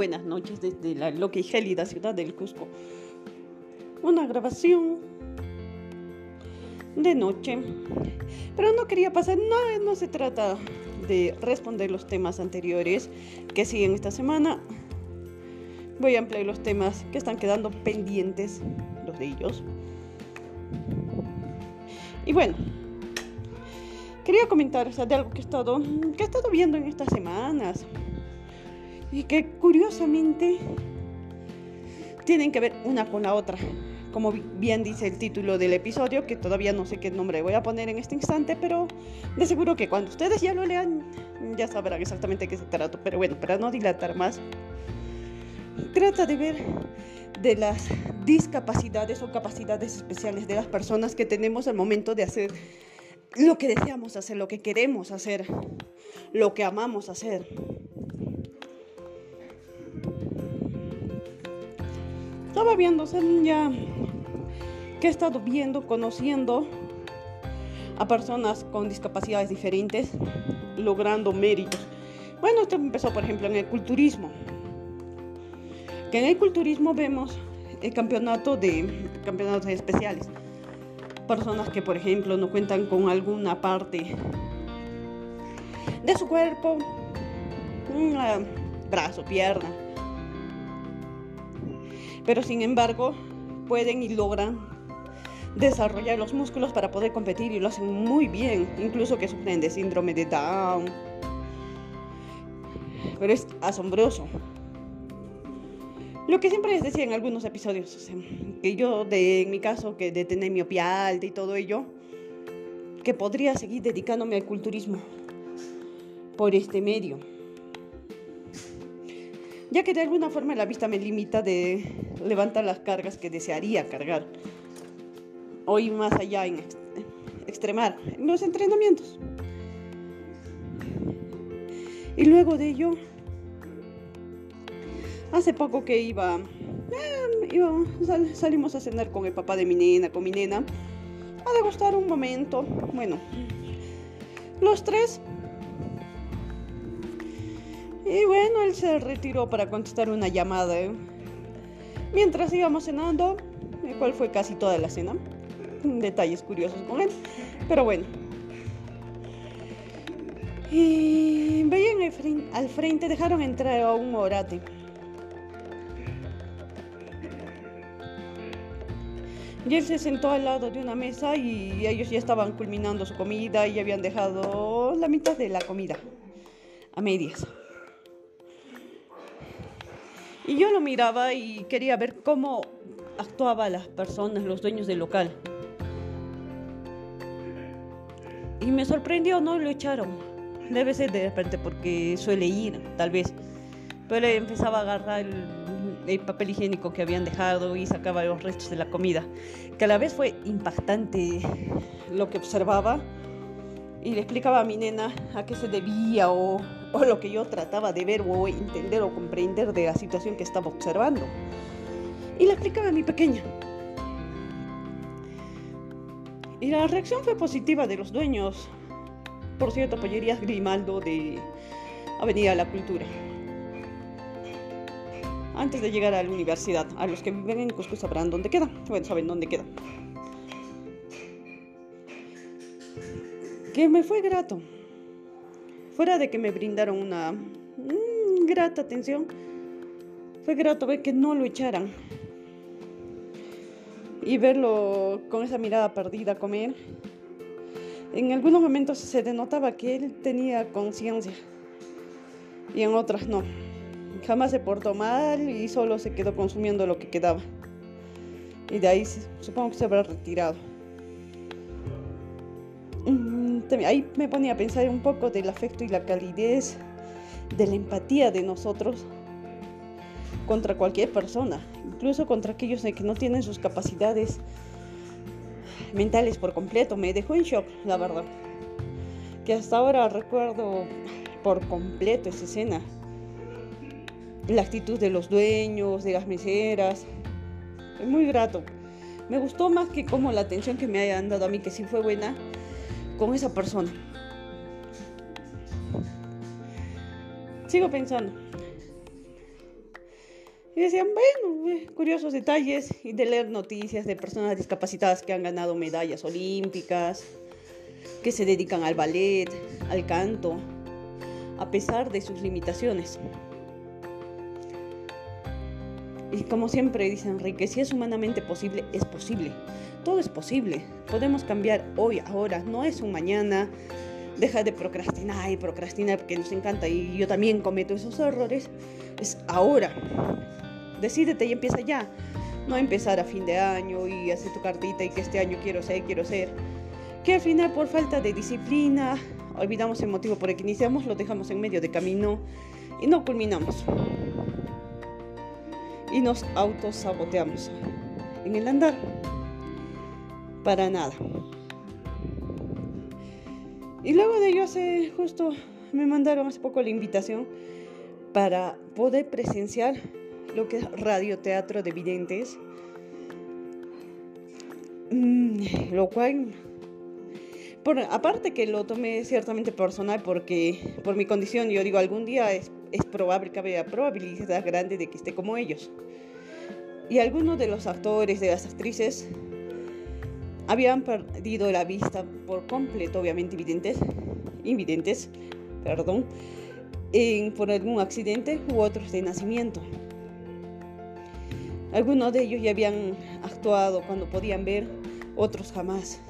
buenas noches desde la loca y gélida ciudad del Cusco. Una grabación de noche. Pero no quería pasar, no, no se trata de responder los temas anteriores que siguen esta semana. Voy a ampliar los temas que están quedando pendientes, los de ellos. Y bueno, quería comentar de algo que he, estado, que he estado viendo en estas semanas y que curiosamente tienen que ver una con la otra. Como bien dice el título del episodio, que todavía no sé qué nombre voy a poner en este instante, pero de seguro que cuando ustedes ya lo lean, ya sabrán exactamente qué se trata. Pero bueno, para no dilatar más, trata de ver de las discapacidades o capacidades especiales de las personas que tenemos al momento de hacer lo que deseamos hacer, lo que queremos hacer, lo que amamos hacer. Estaba viendo, ya que he estado viendo, conociendo a personas con discapacidades diferentes, logrando méritos. Bueno, esto empezó, por ejemplo, en el culturismo. Que en el culturismo vemos el campeonato de campeonatos especiales. Personas que, por ejemplo, no cuentan con alguna parte de su cuerpo, un brazo, pierna, pero sin embargo pueden y logran desarrollar los músculos para poder competir y lo hacen muy bien, incluso que sufren de síndrome de Down. Pero es asombroso. Lo que siempre les decía en algunos episodios, que yo de, en mi caso, que de tener miopía alta y todo ello, que podría seguir dedicándome al culturismo por este medio ya que de alguna forma la vista me limita de levantar las cargas que desearía cargar. Hoy más allá en extremar los entrenamientos. Y luego de ello, hace poco que iba, eh, salimos a cenar con el papá de mi nena, con mi nena, a degustar un momento. Bueno, los tres y bueno, él se retiró para contestar una llamada. ¿eh? Mientras íbamos cenando, el cual fue casi toda la cena. Detalles curiosos con él. Pero bueno. Y veían al frente, dejaron entrar a un orate. Y él se sentó al lado de una mesa y ellos ya estaban culminando su comida y habían dejado la mitad de la comida a medias. Y yo lo miraba y quería ver cómo actuaban las personas, los dueños del local. Y me sorprendió, no lo echaron. Debe ser de repente porque suele ir, tal vez. Pero empezaba a agarrar el, el, papel higiénico que habían dejado y sacaba los restos de la comida. Que a la vez fue impactante lo que observaba. Y le explicaba a mi nena a qué se debía o o lo que yo trataba de ver o entender o comprender de la situación que estaba observando. Y le explicaba a mi pequeña. Y la reacción fue positiva de los dueños. Por cierto, Pollerías Grimaldo de Avenida La Cultura. Antes de llegar a la universidad, a los que viven en Cusco sabrán dónde queda. Bueno, saben dónde queda. Que me fue grato Fuera de que me brindaron una mm, grata atención, fue grato ver que no lo echaran y verlo con esa mirada perdida comer. En algunos momentos se denotaba que él tenía conciencia y en otras no. Jamás se portó mal y solo se quedó consumiendo lo que quedaba. Y de ahí supongo que se habrá retirado. Ahí me ponía a pensar un poco del afecto y la calidez, de la empatía de nosotros contra cualquier persona, incluso contra aquellos que no tienen sus capacidades mentales por completo. Me dejó en shock, la verdad. Que hasta ahora recuerdo por completo esa escena. La actitud de los dueños, de las meseras. Es muy grato. Me gustó más que como la atención que me hayan dado a mí, que sí fue buena, con esa persona. Sigo pensando. Y decían, bueno, eh, curiosos detalles y de leer noticias de personas discapacitadas que han ganado medallas olímpicas, que se dedican al ballet, al canto, a pesar de sus limitaciones. Y como siempre dice Enrique, si es humanamente posible, es posible. Todo es posible. Podemos cambiar hoy, ahora, no es un mañana. Deja de procrastinar y procrastinar porque nos encanta y yo también cometo esos errores. Es ahora. Decídete y empieza ya. No empezar a fin de año y hacer tu cartita y que este año quiero ser, quiero ser. Que al final por falta de disciplina olvidamos el motivo por el que iniciamos, lo dejamos en medio de camino y no culminamos y nos autosaboteamos en el andar. Para nada. Y luego de ello hace justo me mandaron hace poco la invitación para poder presenciar lo que es radioteatro de videntes. Mm, lo cual, aparte que lo tomé ciertamente personal porque por mi condición, yo digo, algún día es es probable, que haya probabilidad grande de que esté como ellos. Y algunos de los actores, de las actrices, habían perdido la vista por completo, obviamente evidentes, invidentes, perdón, en, por algún accidente u otros de nacimiento. Algunos de ellos ya habían actuado cuando podían ver, otros jamás.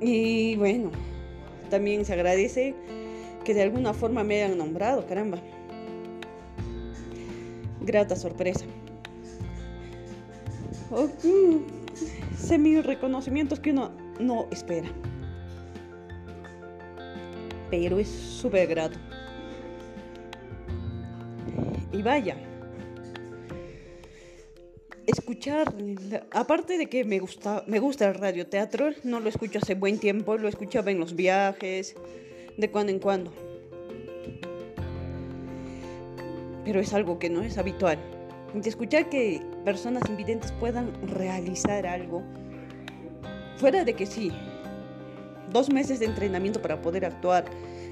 Y bueno, también se agradece que de alguna forma me hayan nombrado, caramba. Grata sorpresa. Oh, mm, semi reconocimientos que uno no espera. Pero es súper grato. Y vaya, escuchar, aparte de que me gusta, me gusta el radioteatro, no lo escucho hace buen tiempo, lo escuchaba en los viajes, de cuando en cuando. Pero es algo que no es habitual. Escuchar que personas invidentes puedan realizar algo, fuera de que sí, dos meses de entrenamiento para poder actuar,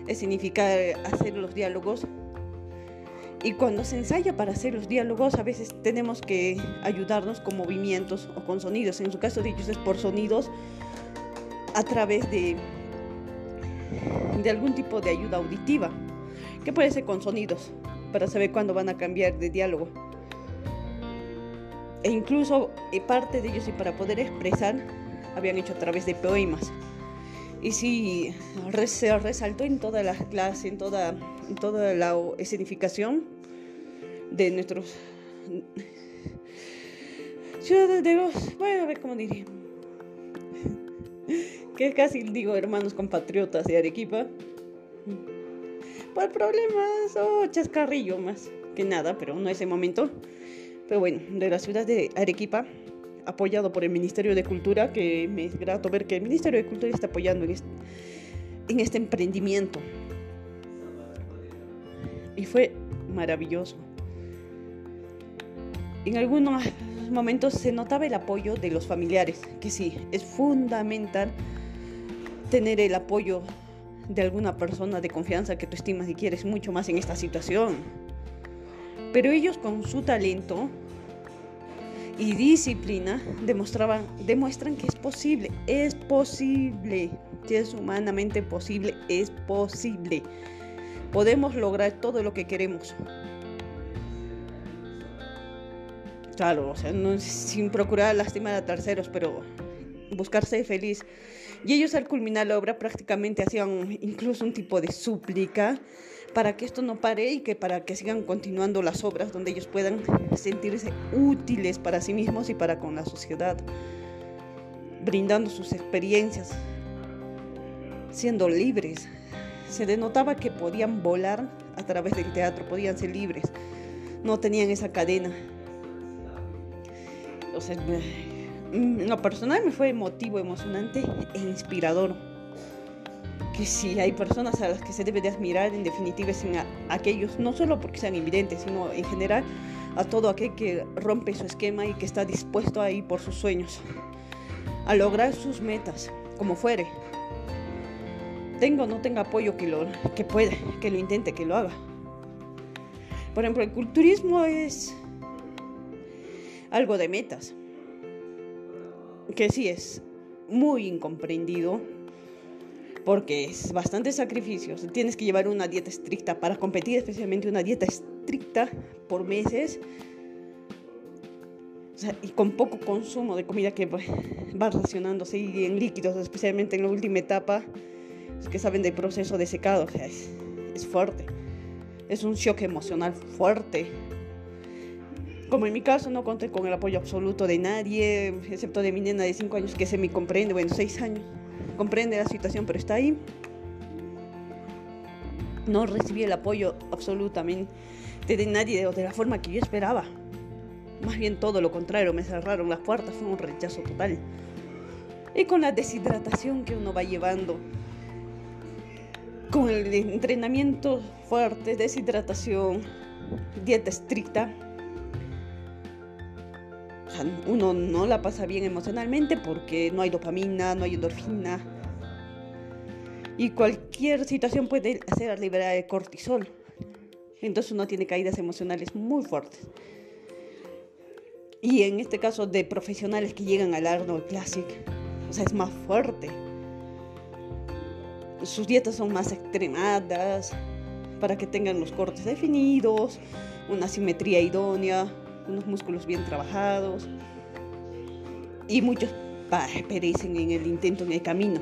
es significar hacer los diálogos. Y cuando se ensaya para hacer los diálogos, a veces tenemos que ayudarnos con movimientos o con sonidos. En su caso de ellos es por sonidos a través de de algún tipo de ayuda auditiva, que puede ser con sonidos, para saber cuándo van a cambiar de diálogo. E incluso eh, parte de ellos, y para poder expresar, habían hecho a través de poemas. Y sí, se resaltó en toda la clase, en toda, en toda la escenificación de nuestros ciudadanos, bueno, a ver cómo diría que casi digo hermanos compatriotas de Arequipa. Por problemas o chascarrillo más que nada, pero no ese momento. Pero bueno, de la ciudad de Arequipa, apoyado por el Ministerio de Cultura, que me es grato ver que el Ministerio de Cultura está apoyando en este, en este emprendimiento. Y fue maravilloso. En algunos momentos se notaba el apoyo de los familiares, que sí, es fundamental tener el apoyo de alguna persona de confianza que tú estimas y quieres mucho más en esta situación. Pero ellos con su talento y disciplina demostraban, demuestran que es posible, es posible, que es humanamente posible, es posible. Podemos lograr todo lo que queremos. Claro, o sea, no, sin procurar lastimar a terceros, pero buscarse feliz. Y ellos al culminar la obra prácticamente hacían incluso un tipo de súplica para que esto no pare y que para que sigan continuando las obras donde ellos puedan sentirse útiles para sí mismos y para con la sociedad, brindando sus experiencias, siendo libres. Se denotaba que podían volar a través del teatro, podían ser libres, no tenían esa cadena. Entonces, Mm, lo personal me fue emotivo, emocionante e inspirador. Que si hay personas a las que se debe de admirar, en definitiva es en aquellos, no solo porque sean invidentes, sino en general a todo aquel que rompe su esquema y que está dispuesto a ir por sus sueños, a lograr sus metas, como fuere. Tenga o no tenga apoyo que lo que puede, que lo intente, que lo haga. Por ejemplo, el culturismo es algo de metas, que sí es muy incomprendido porque es bastante sacrificio. Tienes que llevar una dieta estricta para competir, especialmente una dieta estricta por meses. y con poco consumo de comida que va racionándose y en líquidos, especialmente en la última etapa, que saben del proceso de secado. O sea, es, es fuerte. Es un shock emocional fuerte. Como en mi caso, no conté con el apoyo absoluto de nadie, excepto de mi nena de 5 años que se me comprende, bueno, 6 años comprende la situación, pero está ahí. No recibí el apoyo absolutamente de nadie o de la forma que yo esperaba. Más bien todo lo contrario, me cerraron las puertas, fue un rechazo total. Y con la deshidratación que uno va llevando, con el entrenamiento fuerte, deshidratación, dieta estricta, uno no la pasa bien emocionalmente porque no hay dopamina, no hay endorfina. Y cualquier situación puede hacer liberar el cortisol. Entonces uno tiene caídas emocionales muy fuertes. Y en este caso de profesionales que llegan al Arnold Classic, o sea, es más fuerte. Sus dietas son más extremadas para que tengan los cortes definidos, una simetría idónea, unos músculos bien trabajados y muchos perecen en el intento, en el camino.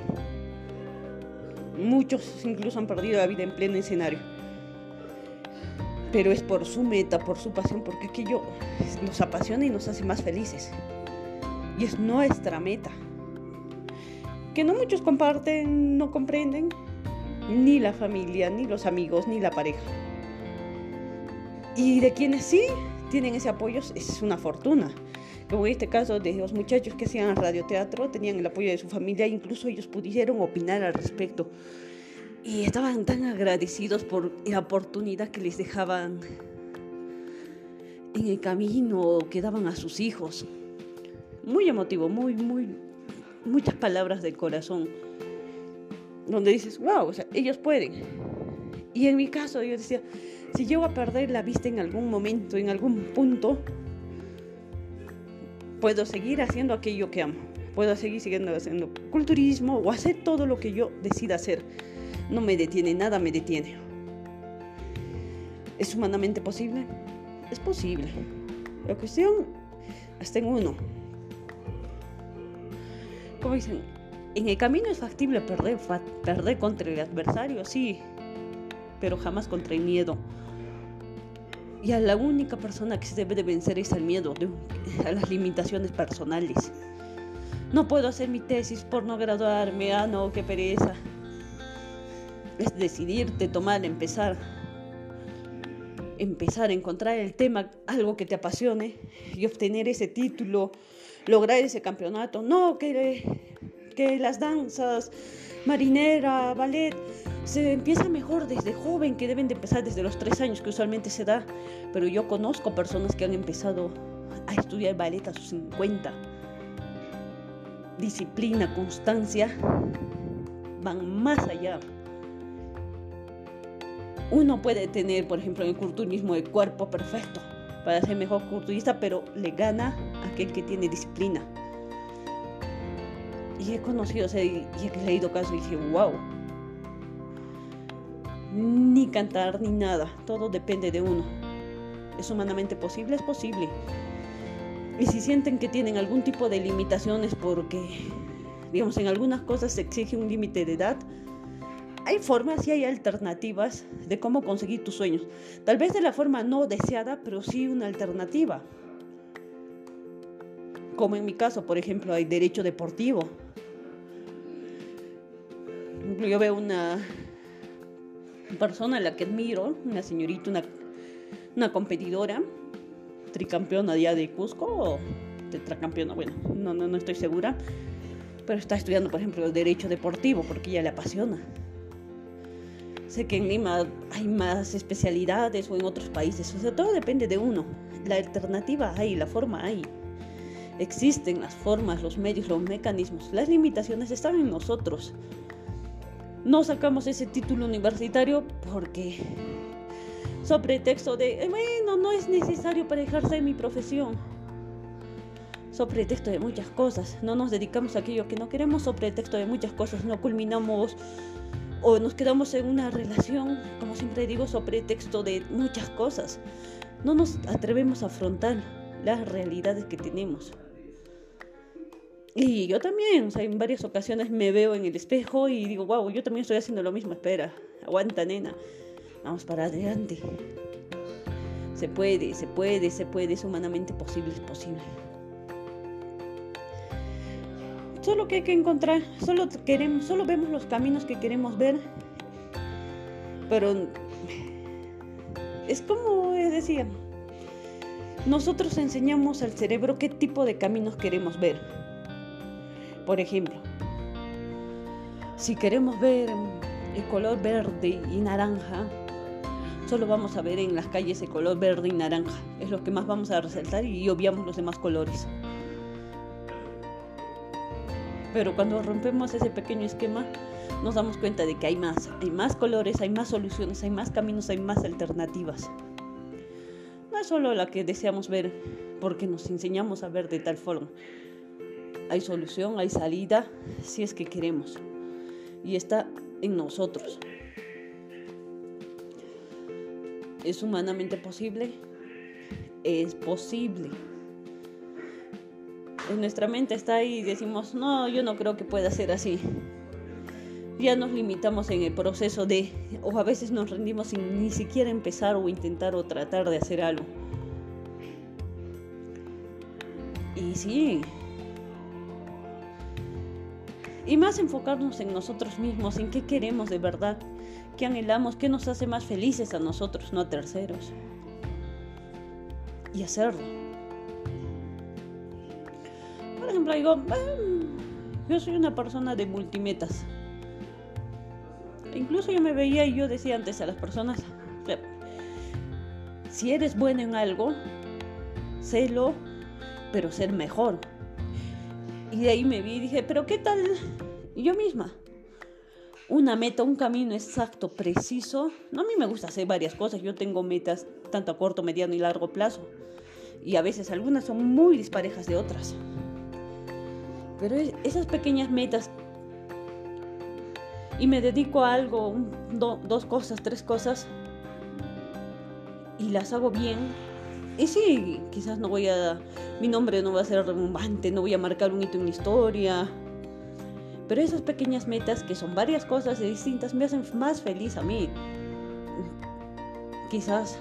Muchos incluso han perdido la vida en pleno escenario. Pero es por su meta, por su pasión, porque aquello nos apasiona y nos hace más felices. Y es nuestra meta. Que no muchos comparten, no comprenden, ni la familia, ni los amigos, ni la pareja. Y de quienes sí, tienen ese apoyo es una fortuna. Como en este caso de los muchachos que hacían radioteatro, tenían el apoyo de su familia, incluso ellos pudieron opinar al respecto. Y estaban tan agradecidos por la oportunidad que les dejaban en el camino que daban a sus hijos. Muy emotivo, muy, muy, muchas palabras del corazón. Donde dices, wow, o sea, ellos pueden. Y en mi caso yo decía, si llego a perder la vista en algún momento, en algún punto, puedo seguir haciendo aquello que amo. Puedo seguir siguiendo haciendo culturismo o hacer todo lo que yo decida hacer. No me detiene, nada me detiene. ¿Es humanamente posible? Es posible. La cuestión está en uno. Como dicen, en el camino es factible perder, perder contra el adversario, sí, pero jamás contra el miedo. Y a la única persona que se debe de vencer es al miedo, a las limitaciones personales. No puedo hacer mi tesis por no graduarme, ah no, qué pereza. Es decidirte, tomar, empezar. Empezar a encontrar el tema, algo que te apasione y obtener ese título, lograr ese campeonato. No, que, que las danzas, marinera, ballet, se empieza mejor desde joven, que deben de empezar desde los tres años, que usualmente se da. Pero yo conozco personas que han empezado a estudiar ballet a sus 50. Disciplina, constancia, van más allá. Uno puede tener, por ejemplo, en el culturismo el cuerpo perfecto para ser mejor culturista, pero le gana aquel que tiene disciplina. Y he conocido, y he leído casos y dije, wow, ni cantar, ni nada. Todo depende de uno. ¿Es humanamente posible? Es posible. Y si sienten que tienen algún tipo de limitaciones porque, digamos, en algunas cosas se exige un límite de edad, hay formas y hay alternativas de cómo conseguir tus sueños. Tal vez de la forma no deseada, pero sí una alternativa. Como en mi caso, por ejemplo, hay derecho deportivo. Yo veo una persona a la que admiro, una señorita, una, una competidora, tricampeona ya de Cusco o tetracampeona, bueno, no, no, no estoy segura, pero está estudiando, por ejemplo, el derecho deportivo porque ella le apasiona. Sé que en Lima hay más especialidades o en otros países, o sea, todo depende de uno. La alternativa hay, la forma hay. Existen las formas, los medios, los mecanismos. Las limitaciones están en nosotros. No sacamos ese título universitario porque sobre texto de, bueno, no es necesario para ejercer mi profesión. Sobre texto de muchas cosas. No nos dedicamos a aquello que no queremos sobre texto de muchas cosas. No culminamos o nos quedamos en una relación, como siempre digo, sobre texto de muchas cosas. No nos atrevemos a afrontar las realidades que tenemos. Y yo también, o sea, en varias ocasiones me veo en el espejo y digo, wow, yo también estoy haciendo lo mismo, espera, aguanta nena, vamos para adelante. Se puede, se puede, se puede, es humanamente posible, es posible. Solo que hay que encontrar, solo queremos, solo vemos los caminos que queremos ver, pero es como decía, nosotros enseñamos al cerebro qué tipo de caminos queremos ver. Por ejemplo, si queremos ver el color verde y naranja, solo vamos a ver en las calles el color verde y naranja. Es lo que más vamos a resaltar y obviamos los demás colores. Pero cuando rompemos ese pequeño esquema, nos damos cuenta de que hay más, hay más colores, hay más soluciones, hay más caminos, hay más alternativas. No es solo la que deseamos ver porque nos enseñamos a ver de tal forma hay solución, hay salida, si es que queremos. Y está en nosotros. ¿Es humanamente posible? Es posible. En nuestra mente está ahí y decimos, no, yo no creo que pueda ser así. Ya nos limitamos en el proceso de, o a veces nos rendimos sin ni siquiera empezar o intentar o tratar de hacer algo. Y sí, y más enfocarnos en nosotros mismos, en qué queremos de verdad, qué anhelamos, qué nos hace más felices a nosotros, no a terceros. Y hacerlo. Por ejemplo, digo, yo soy una persona de multimetas. incluso yo me veía y yo decía antes a las personas, si eres bueno en algo, sélo, pero ser mejor. Y de ahí me vi y dije, pero ¿qué tal yo misma? Una meta, un camino exacto, preciso. No, a mí me gusta hacer varias cosas. Yo tengo metas tanto a corto, mediano y largo plazo. Y a veces algunas son muy disparejas de otras. Pero esas pequeñas metas y me dedico a algo, dos cosas, tres cosas, y las hago bien, y sí, quizás no voy a, mi nombre no va a ser remumbante, no voy a marcar un hito en mi historia, pero esas pequeñas metas, que son varias cosas distintas, me hacen más feliz a mí. Quizás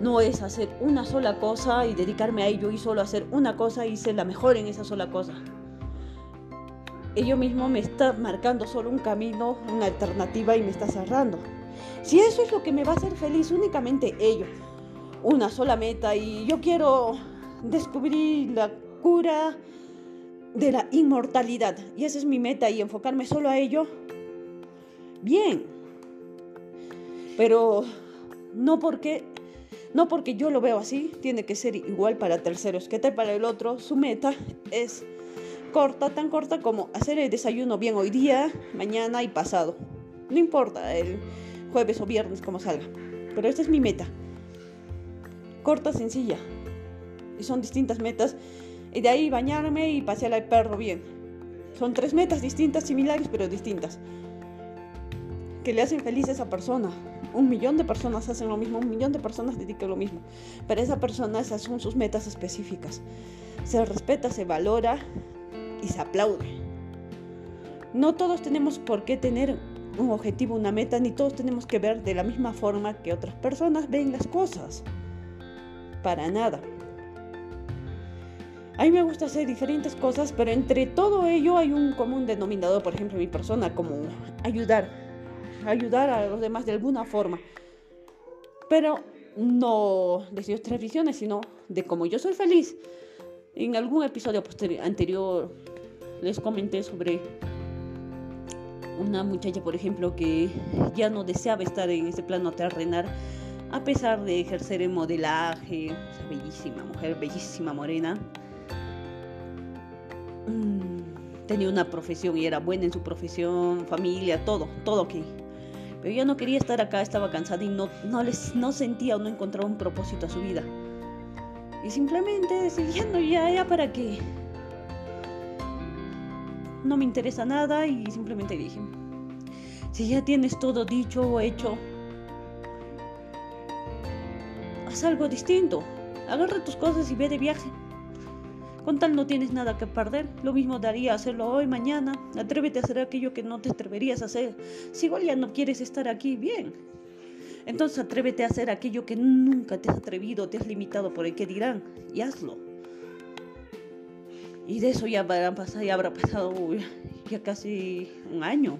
no es hacer una sola cosa y dedicarme a ello y solo hacer una cosa y ser la mejor en esa sola cosa. Ello mismo me está marcando solo un camino, una alternativa y me está cerrando. Si eso es lo que me va a hacer feliz, únicamente ello una sola meta y yo quiero descubrir la cura de la inmortalidad y esa es mi meta y enfocarme solo a ello, bien. Pero no porque no porque yo lo veo así, tiene que ser igual para terceros. que tal para el otro? Su meta es corta, tan corta como hacer el desayuno bien hoy día, mañana y pasado. No importa el jueves o viernes como salga. Pero esta es mi meta corta, sencilla. Y son distintas metas. Y de ahí bañarme y pasear al perro bien. Son tres metas distintas, similares, pero distintas. Que le hacen feliz a esa persona. Un millón de personas hacen lo mismo, un millón de personas dedican lo mismo. Pero esa persona, esas son sus metas específicas. Se respeta, se valora y se aplaude. No todos tenemos por qué tener un objetivo, una meta, ni todos tenemos que ver de la misma forma que otras personas ven las cosas para nada. A mí me gusta hacer diferentes cosas, pero entre todo ello hay un común denominador, por ejemplo, mi persona, como ayudar, ayudar a los demás de alguna forma. Pero no de otras visiones, sino de cómo yo soy feliz. En algún episodio anterior les comenté sobre una muchacha, por ejemplo, que ya no deseaba estar en ese plano terrenal a pesar de ejercer el modelaje, esa bellísima mujer, bellísima morena, mm, tenía una profesión y era buena en su profesión, familia, todo, todo ok. Pero ya no quería estar acá, estaba cansada y no, no, les, no sentía o no encontraba un propósito a su vida. Y simplemente siguiendo ya, ya para qué. No me interesa nada y simplemente dije, si ya tienes todo dicho o hecho, haz algo distinto. Agarra tus cosas y ve de viaje. Con tal no tienes nada que perder. Lo mismo daría hacerlo hoy, mañana. Atrévete a hacer aquello que no te atreverías a hacer. Si igual ya no quieres estar aquí, bien. Entonces atrévete a hacer aquello que nunca te has atrevido, te has limitado por el que dirán. Y hazlo. Y de eso ya habrá pasado, ya habrá pasado ya casi un año.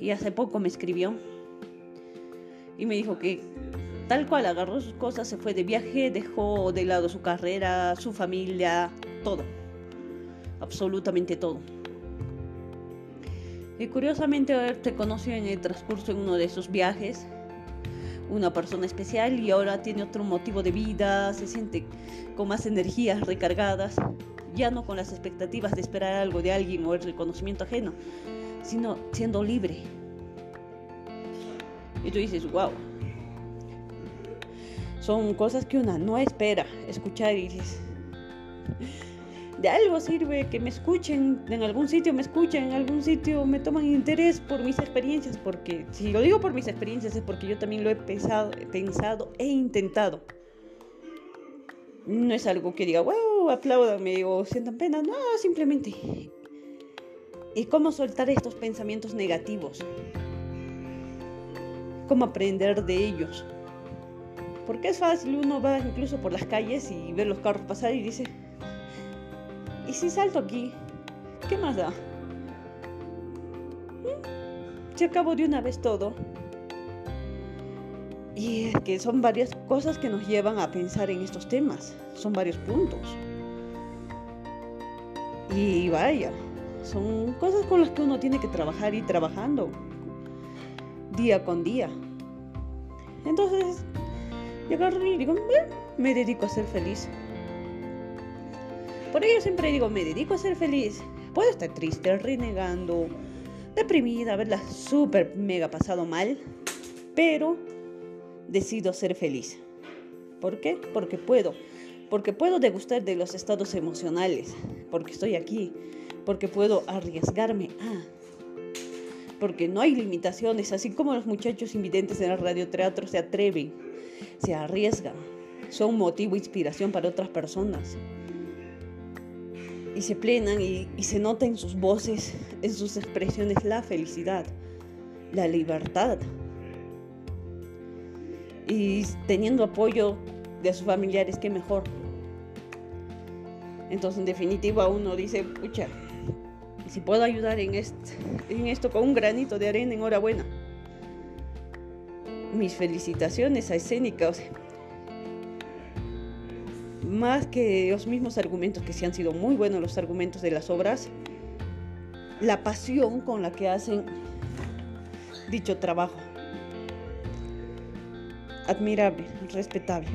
Y hace poco me escribió y me dijo que Tal cual agarró sus cosas, se fue de viaje, dejó de lado su carrera, su familia, todo. Absolutamente todo. Y curiosamente te conoció en el transcurso de uno de esos viajes, una persona especial y ahora tiene otro motivo de vida, se siente con más energías recargadas, ya no con las expectativas de esperar algo de alguien o el reconocimiento ajeno, sino siendo libre. Y tú dices, wow, son cosas que una no espera escuchar y de algo sirve que me escuchen, en algún sitio me escuchen, en algún sitio me toman interés por mis experiencias, porque si lo digo por mis experiencias es porque yo también lo he pensado, pensado e intentado. No es algo que diga, wow, apláudame o sientan pena, no, simplemente. ¿Y cómo soltar estos pensamientos negativos? ¿Cómo aprender de ellos? Porque es fácil, uno va incluso por las calles y ve los carros pasar y dice, ¿y si salto aquí? ¿Qué más da? ¿Mm? Se acabó de una vez todo. Y es que son varias cosas que nos llevan a pensar en estos temas. Son varios puntos. Y vaya, son cosas con las que uno tiene que trabajar y trabajando día con día. Entonces, y agarro y digo, me dedico a ser feliz. Por ello siempre digo, me dedico a ser feliz. Puedo estar triste, renegando, deprimida, haberla súper mega pasado mal, pero decido ser feliz. ¿Por qué? Porque puedo. Porque puedo degustar de los estados emocionales. Porque estoy aquí. Porque puedo arriesgarme a. Porque no hay limitaciones. Así como los muchachos invidentes en el radioteatro se atreven se arriesgan, son motivo e inspiración para otras personas. Y se plenan y, se nota en sus voces, en sus expresiones, la felicidad, la libertad. Y teniendo apoyo de sus familiares, qué mejor. Entonces, en definitiva, uno dice, pucha, si puedo ayudar en, en esto con un granito de arena, enhorabuena mis felicitaciones a Escénica. más que los mismos argumentos, que sí han sido muy buenos los argumentos de las obras, la pasión con la que hacen dicho trabajo. Admirable, respetable.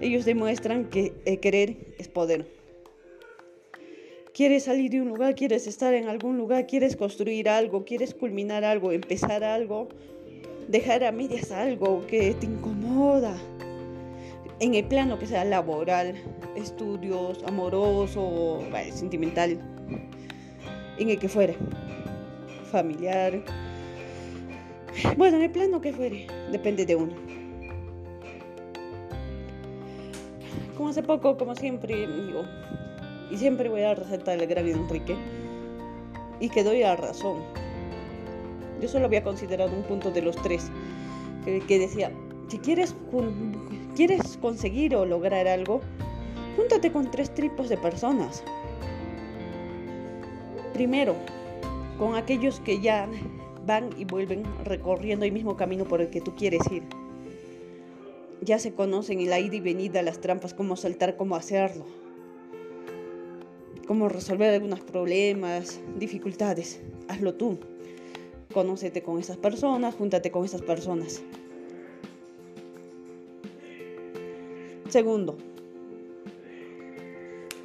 Ellos demuestran que el querer es poder. Quieres salir de un lugar, quieres estar en algún lugar, quieres construir algo, quieres culminar algo, empezar algo, dejar a medias algo que te incomoda, en el plano que sea laboral, estudios, amoroso, sentimental, en el que fuere, familiar, bueno, en el plano que fuere, depende de uno. Como hace poco, como siempre digo, y siempre voy a resaltar el gran Enrique, y que doy la razón yo solo había considerado un punto de los tres, que, decía, si quieres, quieres conseguir o lograr algo, júntate con tres tipos de personas. Primero, con aquellos que ya van y vuelven recorriendo el mismo camino por el que tú quieres ir. Ya se conocen el ida y venida, las trampas, cómo saltar, cómo hacerlo, cómo resolver algunos problemas, dificultades. Hazlo tú. Conócete con esas personas, júntate con esas personas. Segundo,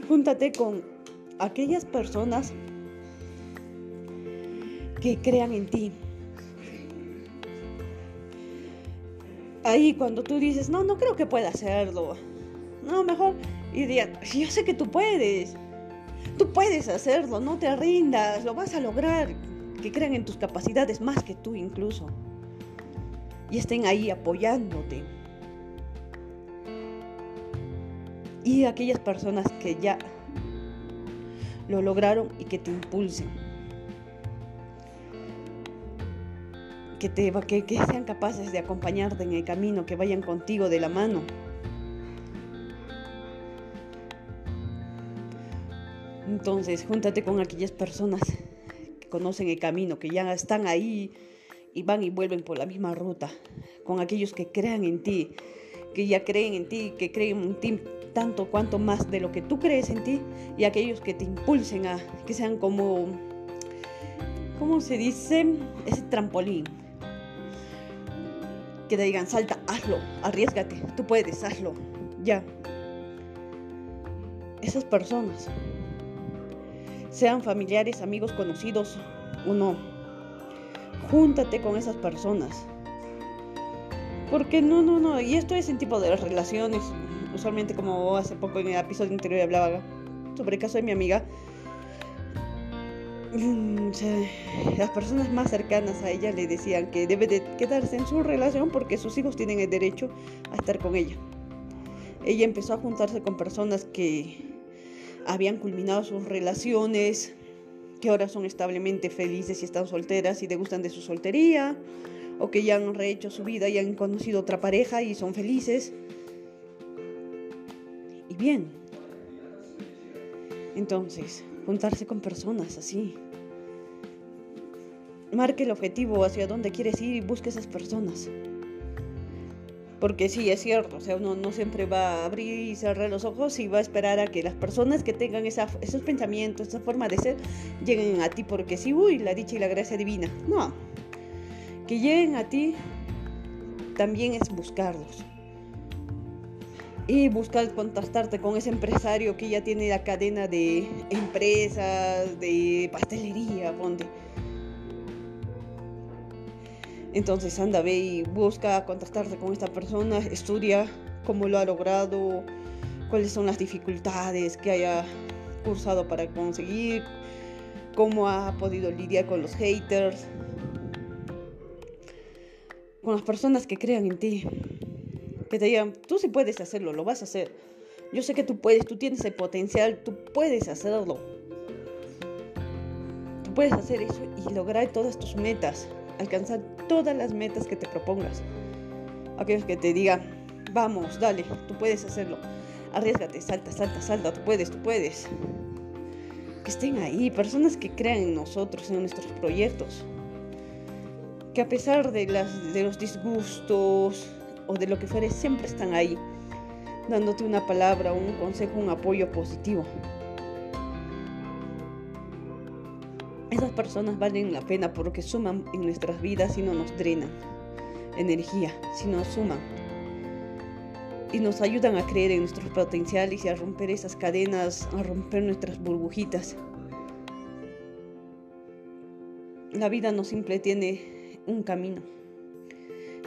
júntate con aquellas personas que crean en ti. Ahí cuando tú dices, no, no creo que pueda hacerlo. No, mejor. Y yo sé que tú puedes. Tú puedes hacerlo, no te rindas, lo vas a lograr. Que crean en tus capacidades más que tú incluso. Y estén ahí apoyándote. Y aquellas personas que ya lo lograron y que te impulsen. Que, te, que, que sean capaces de acompañarte en el camino, que vayan contigo de la mano. Entonces, júntate con aquellas personas conocen el camino, que ya están ahí y van y vuelven por la misma ruta, con aquellos que crean en ti, que ya creen en ti, que creen en ti tanto cuanto más de lo que tú crees en ti y aquellos que te impulsen a que sean como, ¿cómo se dice? Ese trampolín. Que te digan, salta, hazlo, arriesgate, tú puedes, hazlo, ya. Esas personas, sean familiares, amigos, conocidos o no, júntate con esas personas. Porque no, no, no, y esto es en tipo de relaciones, usualmente como hace poco en el episodio anterior hablaba sobre el caso de mi amiga, mm, las personas más cercanas a ella le decían que debe de quedarse en su relación porque sus hijos tienen el derecho a estar con ella. Ella empezó a juntarse con personas que habían culminado sus relaciones, que ahora son establemente felices y están solteras y gustan de su soltería, o que ya han rehecho su vida y han conocido otra pareja y son felices bien. Entonces, juntarse con personas así. Marque el objetivo hacia dónde quieres ir y busque esas personas. Porque sí, es cierto, o sea, uno no siempre va a abrir y cerrar los ojos y va a esperar a que las personas que tengan esa, esos pensamientos, esa forma de ser, lleguen a ti porque sí, uy, la dicha y la gracia divina. No, que lleguen a ti también es buscarlos y buscar contactarte con ese empresario que ya tiene la cadena de empresas, de pastelería, ponte. Entonces anda, ve y busca contactarte con esta persona, estudia cómo lo ha logrado, cuáles son las dificultades que haya cursado para conseguir, cómo ha podido lidiar con los haters, con las personas que crean en ti que te digan, tú sí puedes hacerlo, lo vas a hacer. Yo sé que tú puedes, tú tienes el potencial, tú puedes hacerlo. Tú puedes hacer eso y lograr todas tus metas, alcanzar todas las metas que te propongas. Aquellos que te digan, vamos, dale, tú puedes hacerlo. Arriesgate, salta, salta, salta, tú puedes, tú puedes. Que estén ahí, personas que crean en nosotros, en nuestros proyectos. Que a pesar de, las, de los disgustos, o de lo que fuere, siempre están ahí, dándote una palabra, un consejo, un apoyo positivo. Esas personas valen la pena porque suman en nuestras vidas y no nos drenan energía, sino suman y nos ayudan a creer en nuestros potenciales y a romper esas cadenas, a romper nuestras burbujitas. La vida no siempre tiene un camino,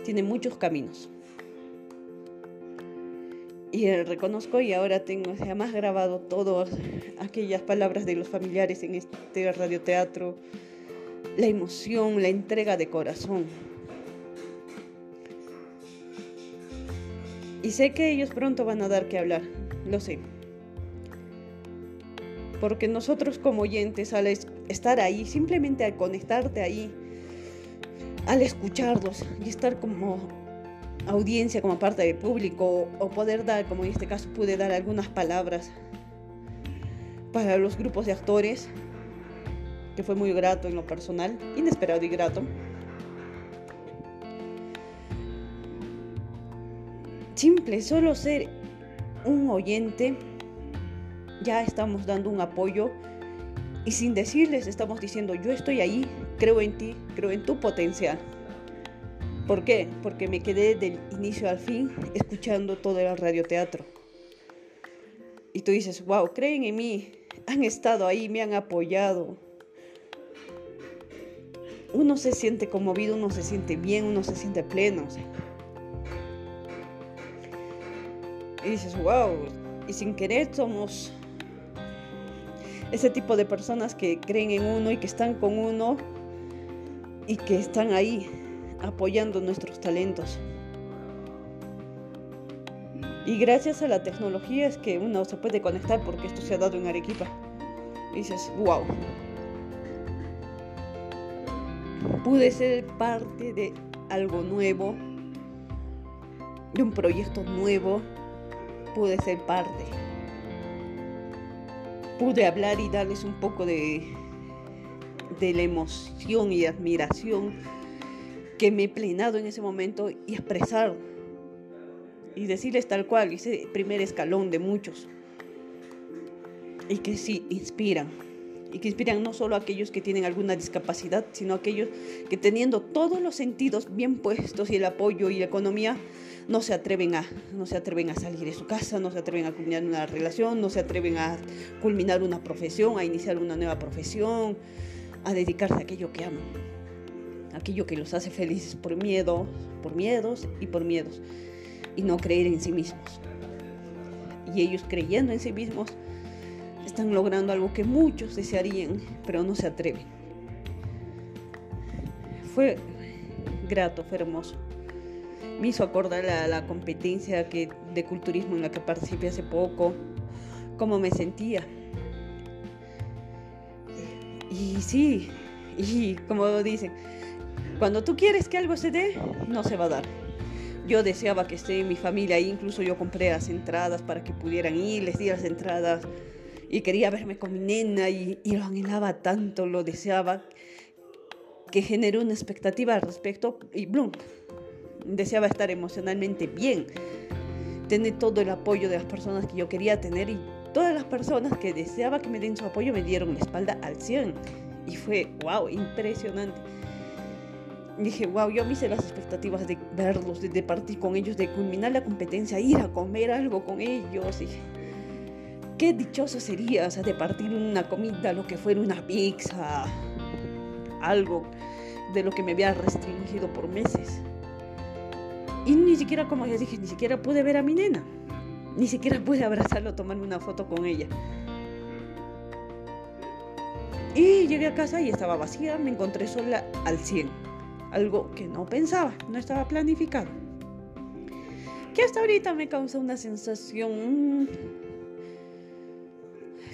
tiene muchos caminos. Y reconozco y ahora tengo más grabado todas aquellas palabras de los familiares en este radioteatro, la emoción, la entrega de corazón. Y sé que ellos pronto van a dar que hablar, lo sé. Porque nosotros como oyentes, al estar ahí, simplemente al conectarte ahí, al escucharlos y estar como audiencia, como parte del público, o poder dar, como en este caso pude dar algunas palabras para los grupos de actores, que fue muy grato en lo personal, inesperado y grato. Simple, solo ser un oyente, ya estamos dando un apoyo y sin decirles estamos diciendo yo estoy ahí, creo en ti, creo en tu potencial. ¿Por qué? Porque me quedé del inicio al fin escuchando todo el radioteatro. Y tú dices, wow, creen en mí, han estado ahí, me han apoyado. uno se siente conmovido, uno se siente bien, uno se siente pleno. Y dices, wow, y sin querer somos ese tipo de personas que creen en uno y que están con uno y que están ahí apoyando nuestros talentos. Y gracias a la tecnología es que uno se puede conectar porque esto se ha dado en Arequipa. Y dices, wow. Pude ser parte de algo nuevo, de un proyecto nuevo. Pude ser parte. Pude hablar y darles un poco de, de la emoción y admiración que me he plenado en ese momento y expresar y decirles tal cual, ese primer escalón de muchos. Y que sí, inspiran. Y que inspiran no solo a aquellos que tienen alguna discapacidad, sino a aquellos que teniendo todos los sentidos bien puestos y el apoyo y la economía, no se atreven a, no se atreven a salir de su casa, no se atreven a culminar una relación, no se atreven a culminar una profesión, a iniciar una nueva profesión, a dedicarse a aquello que aman, aquello que los hace felices por miedo, por miedos y por miedos y no creer en sí mismos. Y ellos creyendo en sí mismos están logrando algo que muchos desearían, pero no se atreven. Fue grato, fue hermoso. Me hizo acordar la, competencia que, de culturismo en la que participé hace poco, cómo me sentía. Y sí, y como dicen, cuando tú quieres que algo se dé, no se va a dar. Yo deseaba que esté mi familia ahí, incluso yo compré las entradas para que pudieran ir, les di las entradas y quería verme con mi nena y, lo anhelaba tanto, lo deseaba, que generó una expectativa al respecto y Bloom deseaba estar emocionalmente bien, tener todo el apoyo de las personas que yo quería tener y todas las personas que deseaba que me den su apoyo me dieron la espalda al 100 y fue, wow, impresionante dije, wow, yo me hice las expectativas de verlos, de, partir con ellos, de culminar la competencia, ir a comer algo con ellos. Y qué dichoso sería, o de partir una comida, lo que fuera una pizza, algo de lo que me había restringido por meses. Y ni siquiera, como ya dije, ni siquiera pude ver a mi nena. Ni siquiera pude abrazarlo, tomarme una foto con ella. Y llegué a casa y estaba vacía, me encontré sola al 100 algo que no pensaba, no estaba planificado. Que hasta ahorita me causa una sensación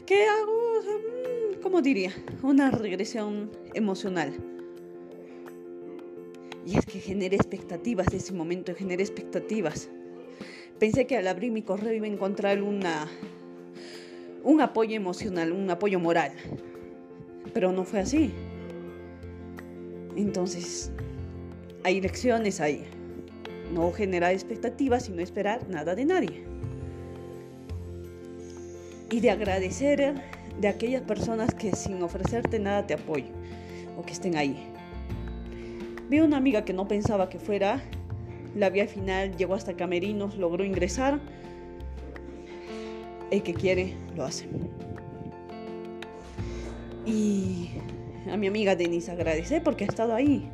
que hago, mm, ¿cómo diría? Una regresión emocional. Y es que generé expectativas de ese momento, generé expectativas. Pensé que al abrir mi correo iba a encontrar una, un apoyo emocional, un apoyo moral. Pero no fue así. Entonces, hay lecciones ahí. No generar expectativas, sino esperar nada de nadie. Y de agradecer de aquellas personas que sin ofrecerte nada te apoyen o que estén ahí. Vi una amiga que no pensaba que fuera, la vi al final, llegó hasta Camerinos, logró ingresar. El que quiere, lo hace. Y a mi amiga Denise agradecer porque ha estado ahí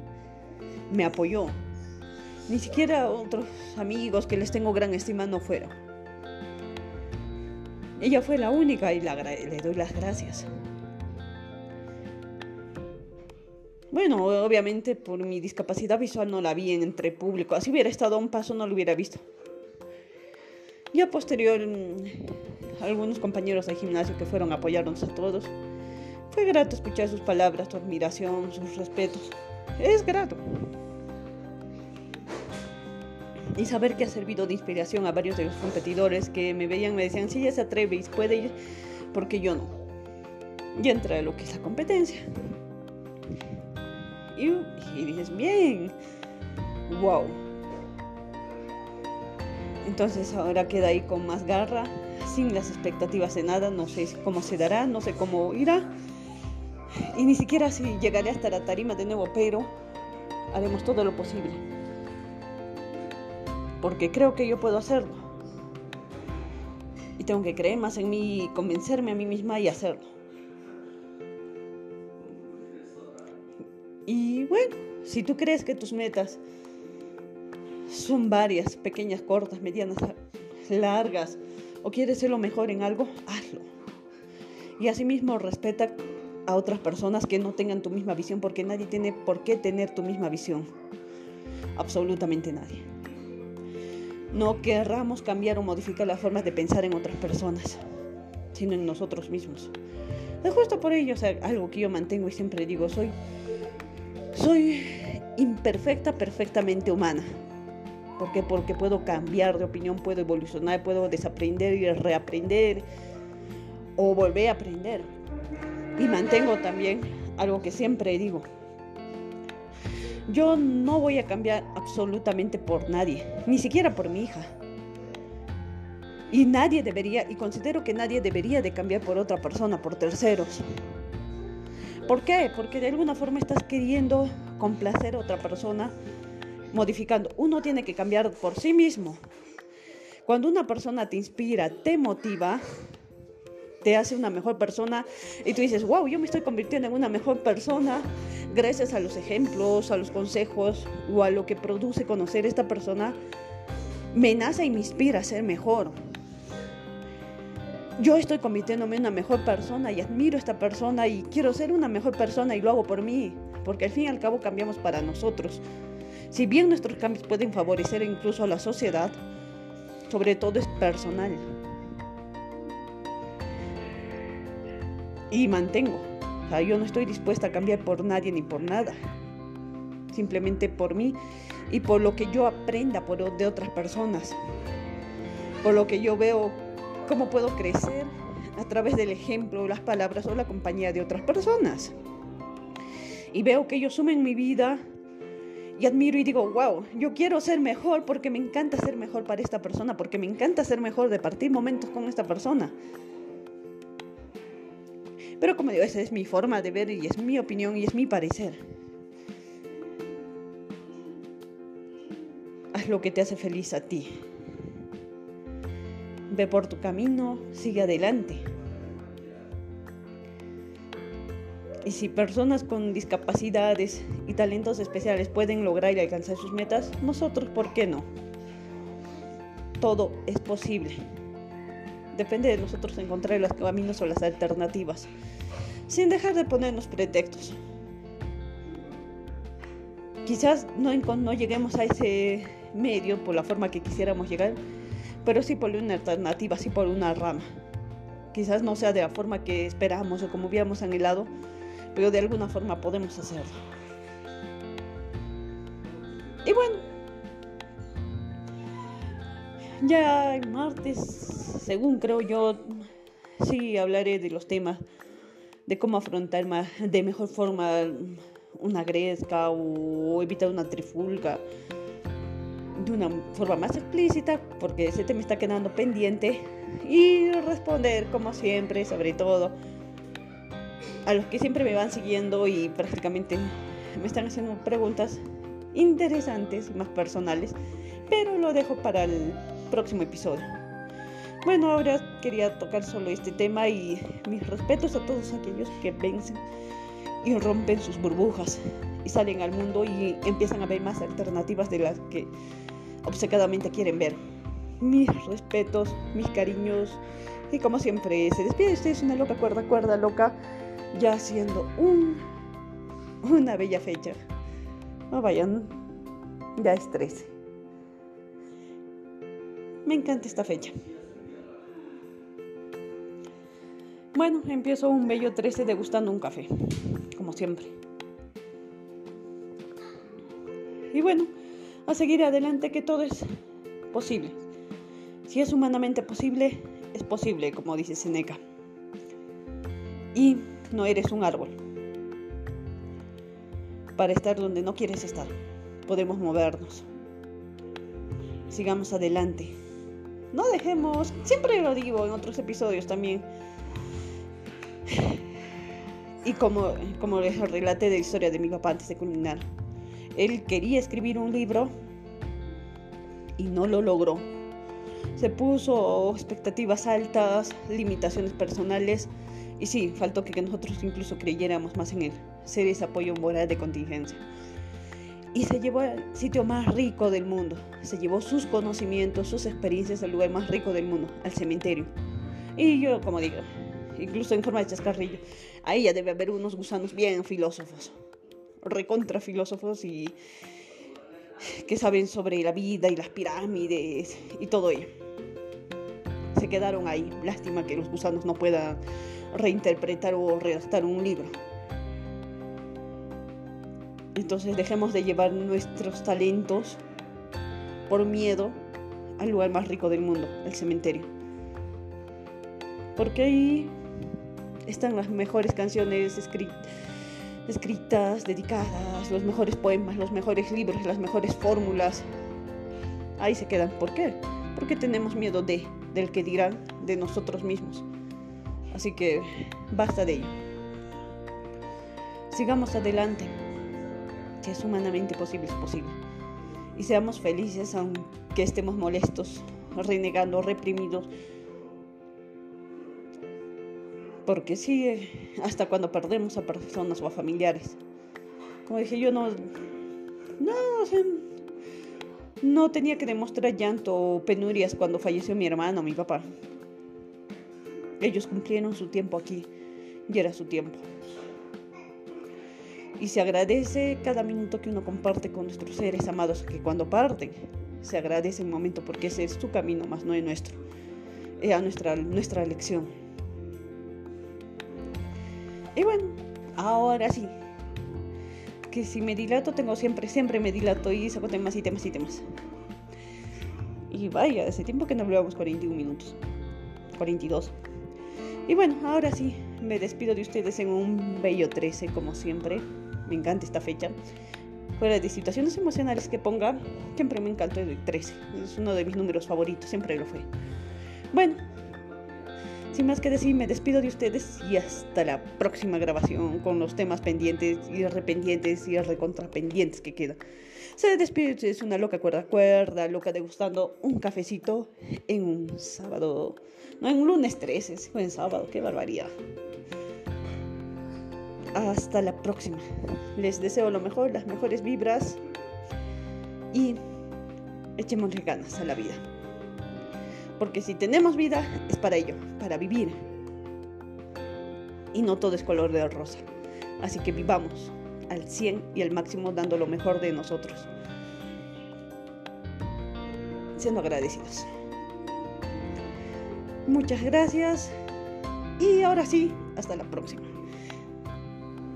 me apoyó. Ni siquiera otros amigos que les tengo gran estima no fueron. Ella fue la única y le doy las gracias. Bueno, obviamente por mi discapacidad visual no la vi entre público. Así hubiera estado un paso no lo hubiera visto. Ya posterior, mm, algunos compañeros del gimnasio que fueron a a todos. Fue grato escuchar sus palabras, su admiración, sus respetos. Es grato y saber que ha servido de inspiración a varios de los competidores que me veían, me decían, si ella se atreve y puede ir, porque yo no. Y entra lo que es la competencia. Y, y dices, bien, wow. Entonces ahora queda ahí con más garra, sin las expectativas de nada, no sé cómo se dará, no sé cómo irá. Y ni siquiera si llegaré hasta la tarima de nuevo, pero haremos todo lo posible porque creo que yo puedo hacerlo. Y tengo que creer más en mí, convencerme a mí misma y hacerlo. Y bueno, si tú crees que tus metas son varias, pequeñas, cortas, medianas, largas, o quieres ser lo mejor en algo, hazlo. Y asimismo respeta a otras personas que no tengan tu misma visión, porque nadie tiene por qué tener tu misma visión. Absolutamente nadie. No querramos cambiar o modificar las formas de pensar en otras personas, sino en nosotros mismos. Es justo por ello, o sea, algo que yo mantengo y siempre digo, soy, soy imperfecta, perfectamente humana. ¿Por qué? Porque puedo cambiar de opinión, puedo evolucionar, puedo desaprender y reaprender o volver a aprender. Y mantengo también algo que siempre digo. Yo no voy a cambiar absolutamente por nadie, ni siquiera por mi hija. Y nadie debería, y considero que nadie debería de cambiar por otra persona, por terceros. ¿Por qué? Porque de alguna forma estás queriendo complacer a otra persona modificando. Uno tiene que cambiar por sí mismo. Cuando una persona te inspira, te motiva, te hace una mejor persona y tú dices, wow, yo me estoy convirtiendo en una mejor persona gracias a los ejemplos, a los consejos o a lo que produce conocer esta persona, me nace y me inspira a ser mejor. Yo estoy convirtiéndome en una mejor persona y admiro a esta persona y quiero ser una mejor persona y lo hago por mí, porque al fin y al cabo cambiamos para nosotros. Si bien nuestros cambios pueden favorecer incluso a la sociedad, sobre todo es personal. Y mantengo. O sea, yo no estoy dispuesta a cambiar por nadie ni por nada. Simplemente por mí y por lo que yo aprenda por, de otras personas. Por lo que yo veo cómo puedo crecer a través del ejemplo, las palabras o la compañía de otras personas. Y veo que ellos sumen mi vida y admiro y digo, wow, yo quiero ser mejor porque me encanta ser mejor para esta persona, porque me encanta ser mejor de partir momentos con esta persona. Pero como digo, esa es mi forma de ver y es mi opinión y es mi parecer. Haz lo que te hace feliz a ti. Ve por tu camino, sigue adelante. Y si personas con discapacidades y talentos especiales pueden lograr y alcanzar sus metas, nosotros, ¿por qué no? Todo es posible. Depende de nosotros encontrar los caminos o las alternativas, sin dejar de ponernos pretextos. Quizás no, lleguemos a ese medio por la forma que quisiéramos llegar, pero sí por una alternativa, sí por una rama. Quizás no sea de la forma que esperamos o como hubiéramos anhelado, pero de alguna forma podemos hacerlo. Y bueno, ya el martes, según creo yo, sí hablaré de los temas de cómo afrontar más, de mejor forma una gresca o evitar una trifulga de una forma más explícita, porque ese tema está quedando pendiente, y responder como siempre, sobre todo a los que siempre me van siguiendo y prácticamente me están haciendo preguntas interesantes y más personales, pero lo dejo para el próximo episodio. Bueno, ahora quería tocar solo este tema y mis respetos a todos aquellos que vencen y rompen sus burbujas y salen al mundo y empiezan a ver más alternativas de las que obcecadamente quieren ver. Mis respetos, mis cariños y como siempre se despide es una loca cuerda, cuerda loca ya siendo un, una bella fecha. No vayan, ya es 13. Me encanta esta fecha. Bueno, empiezo un bello 13 degustando un café, como siempre. Y bueno, a seguir adelante que todo es posible. Si es humanamente posible, es posible, como dice Seneca. Y no eres un árbol. Para estar donde no quieres estar, podemos movernos. Sigamos adelante. No dejemos, siempre lo digo en otros episodios también. Y como, como les relaté de la historia de mi papá antes de culminar, él quería escribir un libro y no lo logró. Se puso expectativas altas, limitaciones personales Y sí, faltó que nosotros incluso creyéramos más en él, ser ese apoyo moral de contingencia. Y se llevó al sitio más rico del mundo, se llevó sus conocimientos, sus experiencias al lugar más rico del mundo, al cementerio. Y yo, como digo, incluso en forma de chascarrillo, ahí ya debe haber unos gusanos bien filósofos, recontra filósofos y que saben sobre la vida y las pirámides y todo ello. Se quedaron ahí. Lástima que los gusanos no puedan reinterpretar o redactar un libro. Entonces dejemos de llevar nuestros talentos por miedo al lugar más rico del mundo, el cementerio. Porque ahí están las mejores canciones escritas, dedicadas, los mejores poemas, los mejores libros, las mejores fórmulas. Ahí se quedan. ¿Por qué? Porque tenemos miedo de, del que dirán de nosotros mismos. Así que basta de ello. Sigamos adelante. Si es humanamente posible, es posible. Y seamos felices aunque estemos molestos, renegando, reprimidos. Porque sí, hasta cuando perdemos a personas o a familiares. Como dije, yo no... No, no tenía que demostrar llanto o penurias cuando falleció mi hermano, mi papá. Ellos cumplieron su tiempo aquí y era su tiempo. Y se agradece cada minuto que uno comparte con nuestros seres amados, que cuando parten se agradece el momento porque ese es su camino, más no es nuestro, es nuestra, nuestra elección. Y bueno, ahora sí, que si me dilato, tengo siempre, siempre me dilato y saco temas y temas y temas. Y vaya, hace tiempo que no hablábamos 41 minutos, 42. Y bueno, ahora sí, me despido de ustedes en un bello 13, como siempre. Me encanta esta fecha. Fuera de situaciones emocionales que ponga, siempre me encantó el 13. Es uno de mis números favoritos, siempre lo fue. Bueno, sin más que decir, me despido de ustedes y hasta la próxima grabación con los temas pendientes y rependientes y recontrapendientes que quedan. Se despide es una loca cuerda cuerda, loca degustando un cafecito en un sábado. No, en un lunes 13, sino en sábado, qué barbaridad. Hasta la próxima. Les deseo lo mejor, las mejores vibras y echemos ganas a la vida. Porque si tenemos vida es para ello, para vivir. Y no todo es color de rosa. Así que vivamos al 100 y al máximo dando lo mejor de nosotros. Siendo agradecidos. Muchas gracias y ahora sí, hasta la próxima.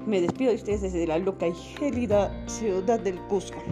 Me despido de ustedes desde la loca y gélida ciudad del Cusco.